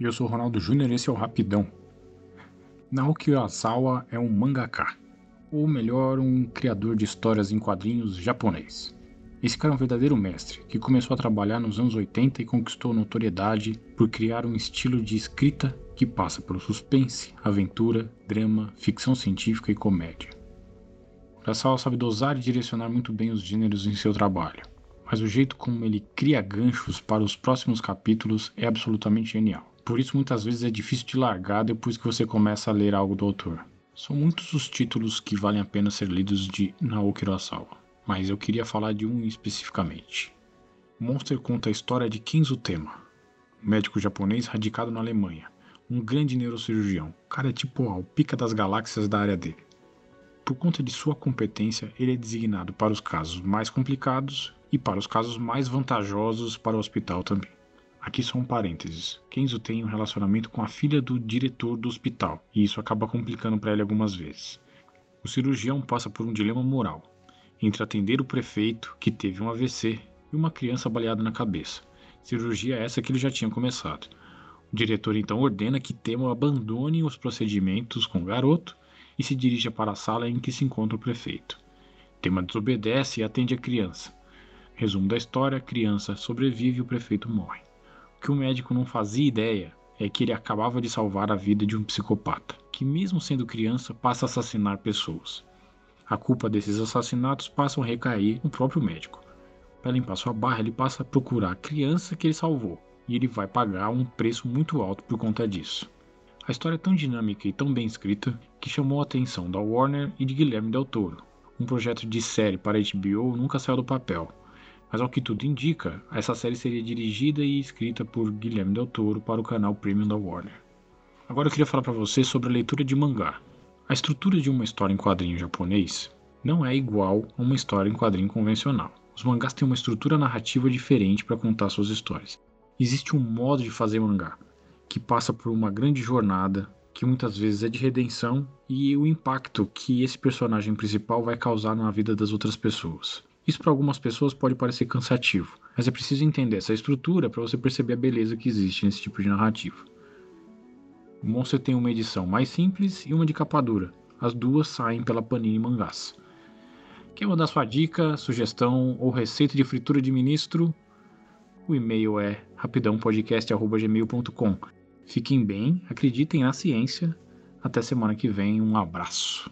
Eu sou Ronaldo Júnior e esse é o Rapidão. Naoki Urasawa é um mangaka, ou melhor, um criador de histórias em quadrinhos japonês. Esse cara é um verdadeiro mestre, que começou a trabalhar nos anos 80 e conquistou notoriedade por criar um estilo de escrita que passa pelo suspense, aventura, drama, ficção científica e comédia. Urasawa sabe dosar e direcionar muito bem os gêneros em seu trabalho, mas o jeito como ele cria ganchos para os próximos capítulos é absolutamente genial. Por isso, muitas vezes é difícil de largar depois que você começa a ler algo do autor. São muitos os títulos que valem a pena ser lidos de Naoki Urasawa, mas eu queria falar de um especificamente. Monster conta a história de Kenzo Tema, médico japonês radicado na Alemanha, um grande neurocirurgião. Cara é tipo ó, pica das galáxias da área dele. Por conta de sua competência, ele é designado para os casos mais complicados e para os casos mais vantajosos para o hospital também. Aqui só um parênteses. Kenzo tem um relacionamento com a filha do diretor do hospital, e isso acaba complicando para ele algumas vezes. O cirurgião passa por um dilema moral entre atender o prefeito, que teve um AVC, e uma criança baleada na cabeça. Cirurgia essa que ele já tinha começado. O diretor então ordena que Temo abandone os procedimentos com o garoto e se dirija para a sala em que se encontra o prefeito. Tema desobedece e atende a criança. Resumo da história: a criança sobrevive e o prefeito morre. Que o médico não fazia ideia é que ele acabava de salvar a vida de um psicopata, que, mesmo sendo criança, passa a assassinar pessoas. A culpa desses assassinatos passa a recair no próprio médico. Para limpar sua barra, ele passa a procurar a criança que ele salvou, e ele vai pagar um preço muito alto por conta disso. A história é tão dinâmica e tão bem escrita que chamou a atenção da Warner e de Guilherme Del Toro. Um projeto de série para HBO nunca saiu do papel, mas ao que tudo indica, essa série seria dirigida e escrita por Guilherme Del Toro para o canal Premium da Warner. Agora eu queria falar para você sobre a leitura de mangá. A estrutura de uma história em quadrinho japonês não é igual a uma história em quadrinho convencional. Os mangás têm uma estrutura narrativa diferente para contar suas histórias. Existe um modo de fazer mangá que passa por uma grande jornada, que muitas vezes é de redenção e o impacto que esse personagem principal vai causar na vida das outras pessoas. Isso para algumas pessoas pode parecer cansativo, mas é preciso entender essa estrutura para você perceber a beleza que existe nesse tipo de narrativa. O Monster tem uma edição mais simples e uma de capa dura. As duas saem pela Panini Mangás. Quer mandar sua dica, sugestão ou receita de fritura de ministro? O e-mail é rapidãopodcast.gmail.com. Fiquem bem, acreditem na ciência. Até semana que vem, um abraço.